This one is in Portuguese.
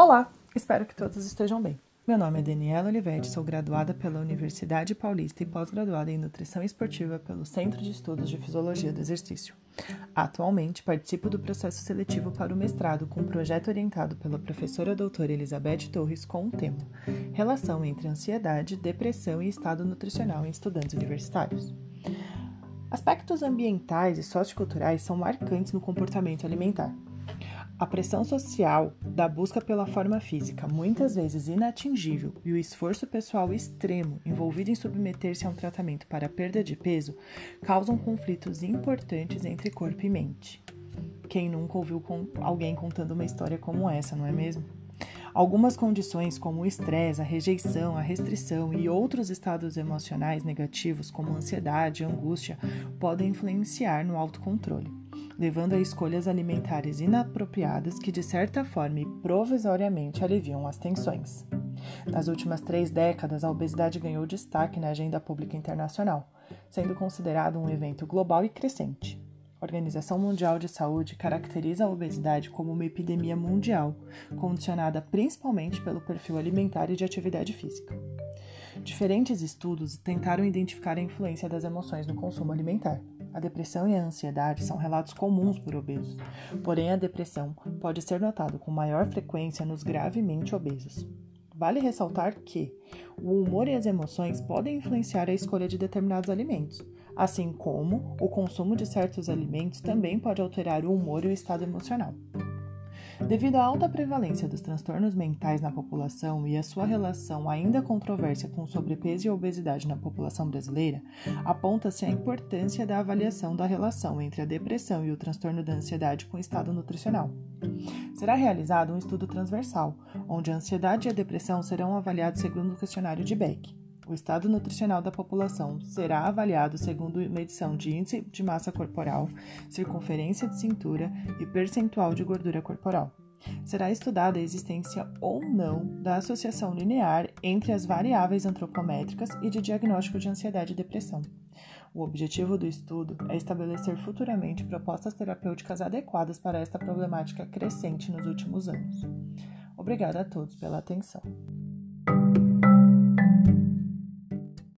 Olá, espero que todos estejam bem. Meu nome é Daniela Olivetti, sou graduada pela Universidade Paulista e pós-graduada em Nutrição Esportiva pelo Centro de Estudos de Fisiologia do Exercício. Atualmente, participo do processo seletivo para o mestrado com um projeto orientado pela professora doutora Elizabeth Torres com o tema Relação entre ansiedade, depressão e estado nutricional em estudantes universitários. Aspectos ambientais e socioculturais são marcantes no comportamento alimentar. A pressão social da busca pela forma física, muitas vezes inatingível, e o esforço pessoal extremo envolvido em submeter-se a um tratamento para perda de peso causam conflitos importantes entre corpo e mente. Quem nunca ouviu alguém contando uma história como essa, não é mesmo? Algumas condições, como o estresse, a rejeição, a restrição e outros estados emocionais negativos, como ansiedade e angústia, podem influenciar no autocontrole levando a escolhas alimentares inapropriadas que, de certa forma e provisoriamente, aliviam as tensões. Nas últimas três décadas, a obesidade ganhou destaque na agenda pública internacional, sendo considerado um evento global e crescente. A Organização Mundial de Saúde caracteriza a obesidade como uma epidemia mundial, condicionada principalmente pelo perfil alimentar e de atividade física. Diferentes estudos tentaram identificar a influência das emoções no consumo alimentar. A depressão e a ansiedade são relatos comuns por obesos, porém a depressão pode ser notada com maior frequência nos gravemente obesos. Vale ressaltar que o humor e as emoções podem influenciar a escolha de determinados alimentos, assim como o consumo de certos alimentos também pode alterar o humor e o estado emocional. Devido à alta prevalência dos transtornos mentais na população e a sua relação ainda controversa com sobrepeso e obesidade na população brasileira, aponta-se a importância da avaliação da relação entre a depressão e o transtorno da ansiedade com o estado nutricional. Será realizado um estudo transversal, onde a ansiedade e a depressão serão avaliados segundo o questionário de Beck. O estado nutricional da população será avaliado segundo medição de índice de massa corporal, circunferência de cintura e percentual de gordura corporal. Será estudada a existência ou não da associação linear entre as variáveis antropométricas e de diagnóstico de ansiedade e depressão. O objetivo do estudo é estabelecer futuramente propostas terapêuticas adequadas para esta problemática crescente nos últimos anos. Obrigada a todos pela atenção.